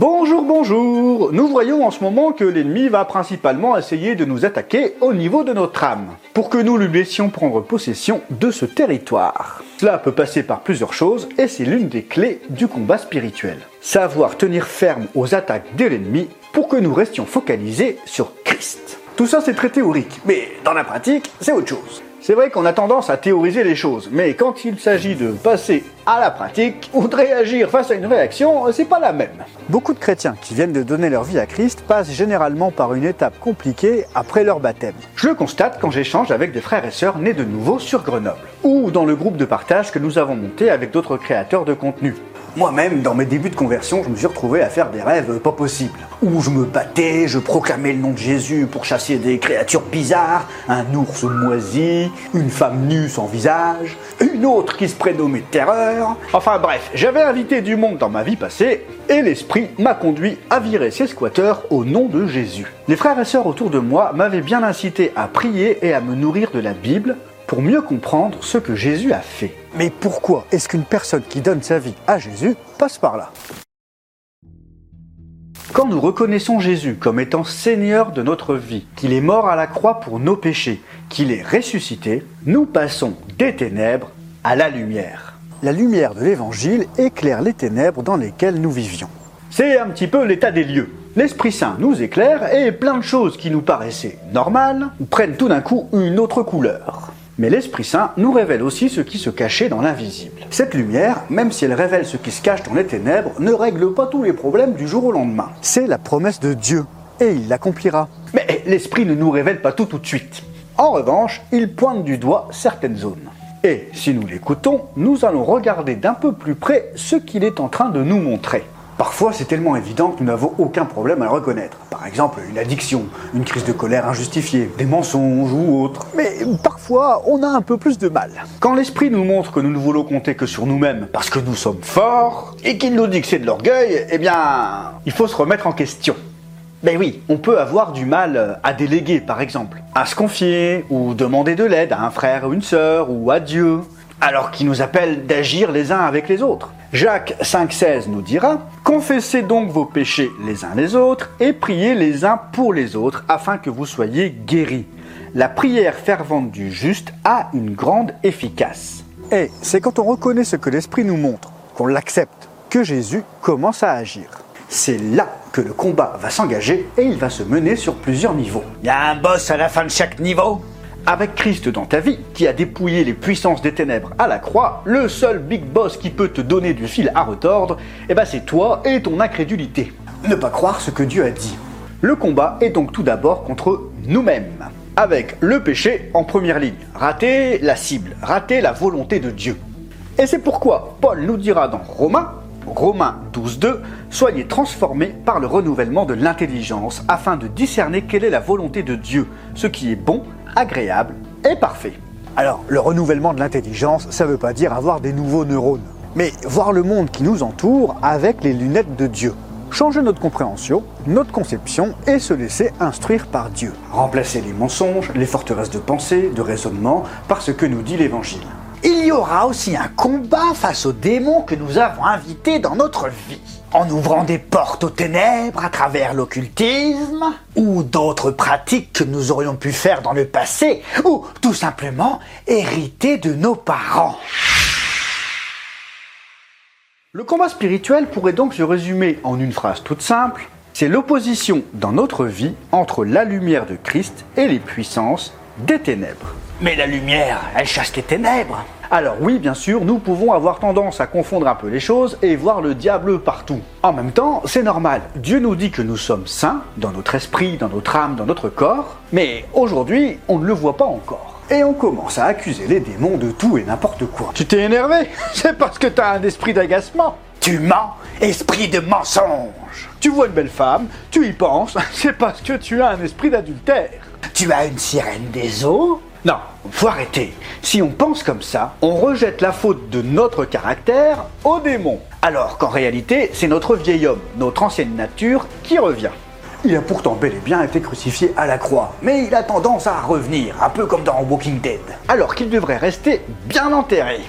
Bonjour, bonjour Nous voyons en ce moment que l'ennemi va principalement essayer de nous attaquer au niveau de notre âme, pour que nous lui laissions prendre possession de ce territoire. Cela peut passer par plusieurs choses, et c'est l'une des clés du combat spirituel. Savoir tenir ferme aux attaques de l'ennemi pour que nous restions focalisés sur Christ. Tout ça c'est très théorique, mais dans la pratique, c'est autre chose. C'est vrai qu'on a tendance à théoriser les choses, mais quand il s'agit de passer à la pratique ou de réagir face à une réaction, c'est pas la même. Beaucoup de chrétiens qui viennent de donner leur vie à Christ passent généralement par une étape compliquée après leur baptême. Je le constate quand j'échange avec des frères et sœurs nés de nouveau sur Grenoble, ou dans le groupe de partage que nous avons monté avec d'autres créateurs de contenu. Moi-même, dans mes débuts de conversion, je me suis retrouvé à faire des rêves pas possibles. Où je me battais, je proclamais le nom de Jésus pour chasser des créatures bizarres, un ours moisi, une femme nue sans visage, une autre qui se prénommait Terreur. Enfin bref, j'avais invité du monde dans ma vie passée, et l'esprit m'a conduit à virer ces squatteurs au nom de Jésus. Les frères et sœurs autour de moi m'avaient bien incité à prier et à me nourrir de la Bible pour mieux comprendre ce que Jésus a fait. Mais pourquoi est-ce qu'une personne qui donne sa vie à Jésus passe par là? Quand nous reconnaissons Jésus comme étant Seigneur de notre vie, qu'il est mort à la croix pour nos péchés, qu'il est ressuscité, nous passons des ténèbres à la lumière. La lumière de l'Évangile éclaire les ténèbres dans lesquelles nous vivions. C'est un petit peu l'état des lieux. L'Esprit Saint nous éclaire et plein de choses qui nous paraissaient normales prennent tout d'un coup une autre couleur. Mais l'Esprit Saint nous révèle aussi ce qui se cachait dans l'invisible. Cette lumière, même si elle révèle ce qui se cache dans les ténèbres, ne règle pas tous les problèmes du jour au lendemain. C'est la promesse de Dieu, et il l'accomplira. Mais l'Esprit ne nous révèle pas tout tout de suite. En revanche, il pointe du doigt certaines zones. Et si nous l'écoutons, nous allons regarder d'un peu plus près ce qu'il est en train de nous montrer. Parfois, c'est tellement évident que nous n'avons aucun problème à le reconnaître. Par exemple, une addiction, une crise de colère injustifiée, des mensonges ou autres. Mais parfois, on a un peu plus de mal. Quand l'esprit nous montre que nous ne voulons compter que sur nous-mêmes parce que nous sommes forts, et qu'il nous dit que c'est de l'orgueil, eh bien, il faut se remettre en question. Ben oui, on peut avoir du mal à déléguer, par exemple, à se confier ou demander de l'aide à un frère ou une sœur ou à Dieu, alors qu'il nous appelle d'agir les uns avec les autres. Jacques 5,16 nous dira Confessez donc vos péchés les uns les autres et priez les uns pour les autres afin que vous soyez guéris. La prière fervente du juste a une grande efficace. Et c'est quand on reconnaît ce que l'Esprit nous montre, qu'on l'accepte, que Jésus commence à agir. C'est là que le combat va s'engager et il va se mener sur plusieurs niveaux. Il y a un boss à la fin de chaque niveau? Avec Christ dans ta vie, qui a dépouillé les puissances des ténèbres à la croix, le seul big boss qui peut te donner du fil à retordre, eh ben c'est toi et ton incrédulité. Ne pas croire ce que Dieu a dit. Le combat est donc tout d'abord contre nous-mêmes, avec le péché en première ligne. Rater la cible, rater la volonté de Dieu. Et c'est pourquoi Paul nous dira dans Romains, Romains 12.2, soyez transformés par le renouvellement de l'intelligence afin de discerner quelle est la volonté de Dieu, ce qui est bon, agréable et parfait. Alors, le renouvellement de l'intelligence, ça ne veut pas dire avoir des nouveaux neurones, mais voir le monde qui nous entoure avec les lunettes de Dieu. Changer notre compréhension, notre conception et se laisser instruire par Dieu. Remplacer les mensonges, les forteresses de pensée, de raisonnement par ce que nous dit l'Évangile. Il y aura aussi un combat face aux démons que nous avons invités dans notre vie en ouvrant des portes aux ténèbres à travers l'occultisme, ou d'autres pratiques que nous aurions pu faire dans le passé, ou tout simplement hériter de nos parents. Le combat spirituel pourrait donc se résumer en une phrase toute simple, c'est l'opposition dans notre vie entre la lumière de Christ et les puissances des ténèbres. Mais la lumière, elle chasse les ténèbres. Alors oui, bien sûr, nous pouvons avoir tendance à confondre un peu les choses et voir le diable partout. En même temps, c'est normal. Dieu nous dit que nous sommes saints dans notre esprit, dans notre âme, dans notre corps, mais aujourd'hui, on ne le voit pas encore. Et on commence à accuser les démons de tout et n'importe quoi. Tu t'es énervé? C'est parce que t'as un esprit d'agacement. Tu mens, esprit de mensonge. Tu vois une belle femme, tu y penses, c'est parce que tu as un esprit d'adultère. Tu as une sirène des eaux? Non, faut arrêter. Si on pense comme ça, on rejette la faute de notre caractère au démon. Alors qu'en réalité, c'est notre vieil homme, notre ancienne nature, qui revient. Il a pourtant bel et bien été crucifié à la croix, mais il a tendance à revenir, un peu comme dans Walking Dead, alors qu'il devrait rester bien enterré.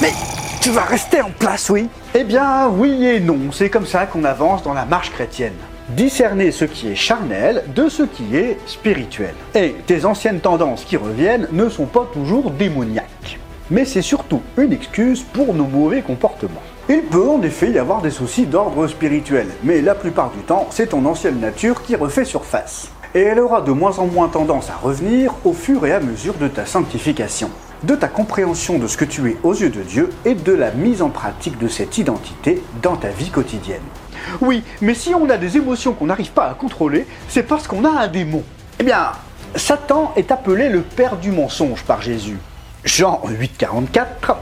Mais tu vas rester en place, oui Eh bien oui et non, c'est comme ça qu'on avance dans la marche chrétienne. Discerner ce qui est charnel de ce qui est spirituel. Et tes anciennes tendances qui reviennent ne sont pas toujours démoniaques. Mais c'est surtout une excuse pour nos mauvais comportements. Il peut en effet y avoir des soucis d'ordre spirituel, mais la plupart du temps, c'est ton ancienne nature qui refait surface. Et elle aura de moins en moins tendance à revenir au fur et à mesure de ta sanctification, de ta compréhension de ce que tu es aux yeux de Dieu et de la mise en pratique de cette identité dans ta vie quotidienne. Oui, mais si on a des émotions qu'on n'arrive pas à contrôler, c'est parce qu'on a un démon. Eh bien, Satan est appelé le père du mensonge par Jésus. Jean 8,44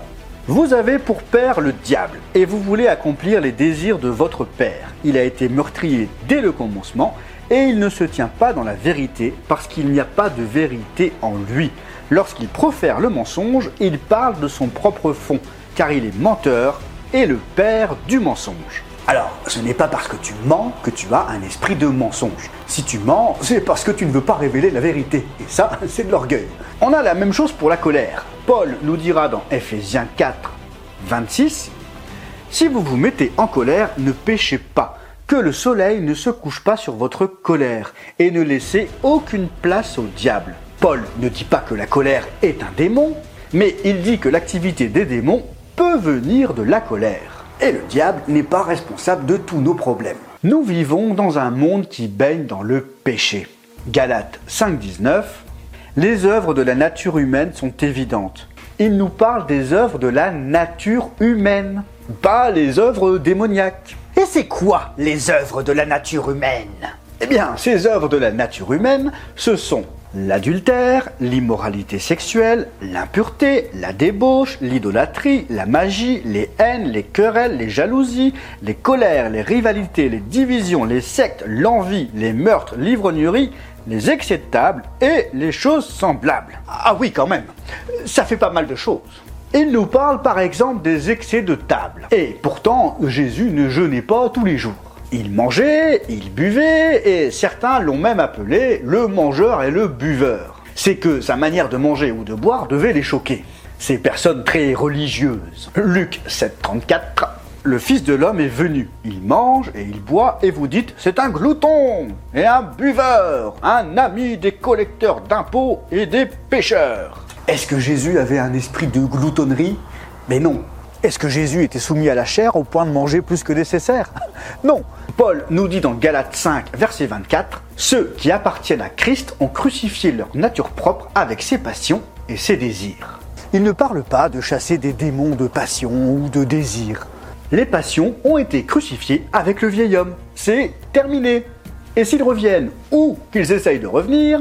vous avez pour père le diable, et vous voulez accomplir les désirs de votre père. Il a été meurtrier dès le commencement, et il ne se tient pas dans la vérité, parce qu'il n'y a pas de vérité en lui. Lorsqu'il profère le mensonge, il parle de son propre fond, car il est menteur et le père du mensonge. Alors, ce n'est pas parce que tu mens que tu as un esprit de mensonge. Si tu mens, c'est parce que tu ne veux pas révéler la vérité. Et ça, c'est de l'orgueil. On a la même chose pour la colère. Paul nous dira dans Ephésiens 4, 26, Si vous vous mettez en colère, ne péchez pas, que le soleil ne se couche pas sur votre colère, et ne laissez aucune place au diable. Paul ne dit pas que la colère est un démon, mais il dit que l'activité des démons peut venir de la colère. Et le diable n'est pas responsable de tous nos problèmes. Nous vivons dans un monde qui baigne dans le péché. Galates 5.19 les œuvres de la nature humaine sont évidentes. Il nous parle des œuvres de la nature humaine, pas les œuvres démoniaques. Et c'est quoi les œuvres de la nature humaine? Eh bien, ces œuvres de la nature humaine, ce sont l'adultère, l'immoralité sexuelle, l'impureté, la débauche, l'idolâtrie, la magie, les haines, les querelles, les jalousies, les colères, les rivalités, les divisions, les sectes, l'envie, les meurtres, l'ivrognerie, les excès de table et les choses semblables. Ah oui, quand même, ça fait pas mal de choses. Il nous parle par exemple des excès de table. Et pourtant, Jésus ne jeûnait pas tous les jours. Il mangeait, il buvait, et certains l'ont même appelé le mangeur et le buveur. C'est que sa manière de manger ou de boire devait les choquer. Ces personnes très religieuses. Luc 7,34 le Fils de l'homme est venu. Il mange et il boit et vous dites c'est un glouton et un buveur, un ami des collecteurs d'impôts et des pêcheurs. Est-ce que Jésus avait un esprit de gloutonnerie? Mais non. Est-ce que Jésus était soumis à la chair au point de manger plus que nécessaire? Non. Paul nous dit dans Galates 5, verset 24, Ceux qui appartiennent à Christ ont crucifié leur nature propre avec ses passions et ses désirs. Il ne parle pas de chasser des démons de passion ou de désir les passions ont été crucifiées avec le vieil homme. C'est terminé. Et s'ils reviennent ou qu'ils essayent de revenir...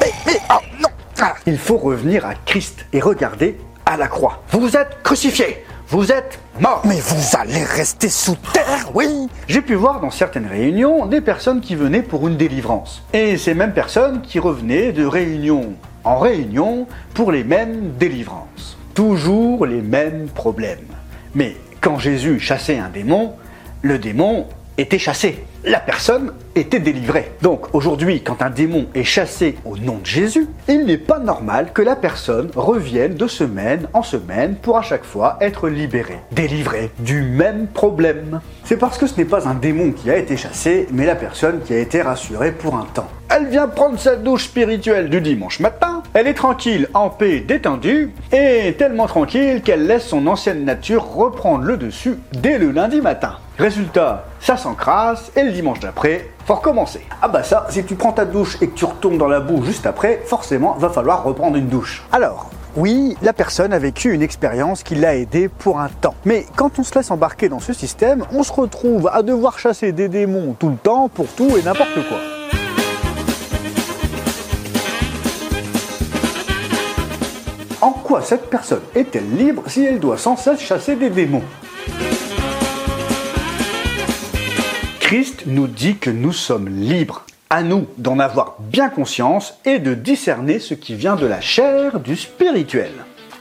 Mais, mais, oh, non ah, Il faut revenir à Christ et regarder à la croix. Vous êtes crucifié vous êtes mort. Mais vous allez rester sous terre, oui J'ai pu voir dans certaines réunions des personnes qui venaient pour une délivrance. Et ces mêmes personnes qui revenaient de réunion en réunion pour les mêmes délivrances toujours les mêmes problèmes. Mais quand Jésus chassait un démon, le démon était chassé. La personne était délivrée. Donc aujourd'hui, quand un démon est chassé au nom de Jésus, il n'est pas normal que la personne revienne de semaine en semaine pour à chaque fois être libérée, délivrée du même problème. C'est parce que ce n'est pas un démon qui a été chassé, mais la personne qui a été rassurée pour un temps. Elle vient prendre sa douche spirituelle du dimanche matin, elle est tranquille, en paix, détendue, et tellement tranquille qu'elle laisse son ancienne nature reprendre le dessus dès le lundi matin. Résultat, ça s'encrasse, et le dimanche d'après, faut recommencer. Ah bah ça, si tu prends ta douche et que tu retournes dans la boue juste après, forcément, va falloir reprendre une douche. Alors, oui, la personne a vécu une expérience qui l'a aidé pour un temps. Mais quand on se laisse embarquer dans ce système, on se retrouve à devoir chasser des démons tout le temps pour tout et n'importe quoi. En quoi cette personne est-elle libre si elle doit sans cesse chasser des démons Christ nous dit que nous sommes libres. À nous d'en avoir bien conscience et de discerner ce qui vient de la chair du spirituel.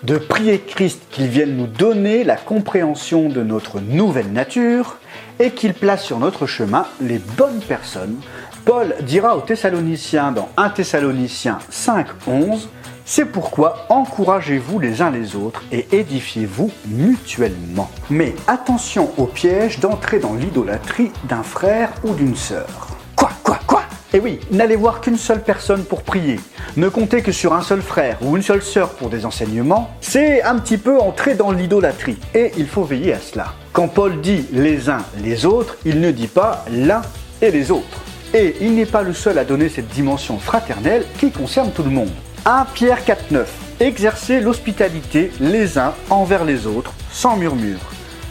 De prier Christ qu'il vienne nous donner la compréhension de notre nouvelle nature et qu'il place sur notre chemin les bonnes personnes. Paul dira aux Thessaloniciens dans 1 Thessaloniciens 5, 11 C'est pourquoi encouragez-vous les uns les autres et édifiez-vous mutuellement. Mais attention au piège d'entrer dans l'idolâtrie d'un frère ou d'une sœur. Quoi, quoi, quoi? Et oui, n'allez voir qu'une seule personne pour prier. Ne comptez que sur un seul frère ou une seule sœur pour des enseignements. C'est un petit peu entrer dans l'idolâtrie. Et il faut veiller à cela. Quand Paul dit les uns les autres, il ne dit pas l'un et les autres. Et il n'est pas le seul à donner cette dimension fraternelle qui concerne tout le monde. 1 Pierre 4.9 Exercez l'hospitalité les uns envers les autres sans murmure.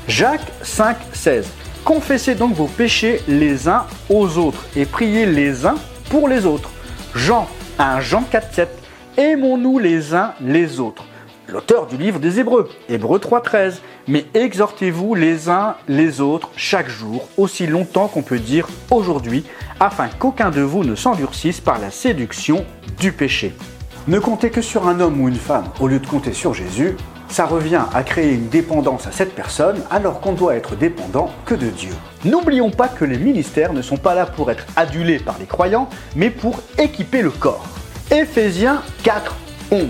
Jacques 5.16 Confessez donc vos péchés les uns aux autres et priez les uns pour les autres. Jean 1 Jean 4.7 Aimons-nous les uns les autres. L'auteur du livre des Hébreux, Hébreux 3.13 Mais exhortez-vous les uns les autres chaque jour, aussi longtemps qu'on peut dire aujourd'hui, afin qu'aucun de vous ne s'endurcisse par la séduction du péché. Ne compter que sur un homme ou une femme au lieu de compter sur Jésus, ça revient à créer une dépendance à cette personne alors qu'on doit être dépendant que de Dieu. N'oublions pas que les ministères ne sont pas là pour être adulés par les croyants, mais pour équiper le corps. Éphésiens 4, 11.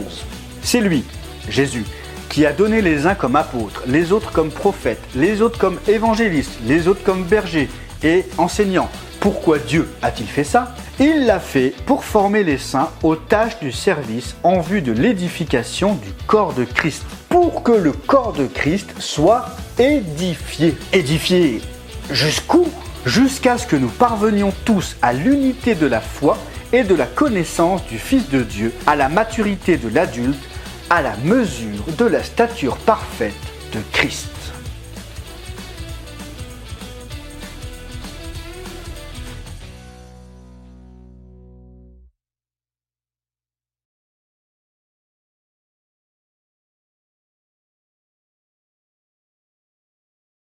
C'est lui, Jésus, qui a donné les uns comme apôtres, les autres comme prophètes, les autres comme évangélistes, les autres comme bergers et enseignants. Pourquoi Dieu a-t-il fait ça? Il l'a fait pour former les saints aux tâches du service en vue de l'édification du corps de Christ, pour que le corps de Christ soit édifié. Édifié jusqu'où? Jusqu'à ce que nous parvenions tous à l'unité de la foi et de la connaissance du Fils de Dieu, à la maturité de l'adulte, à la mesure de la stature parfaite de Christ.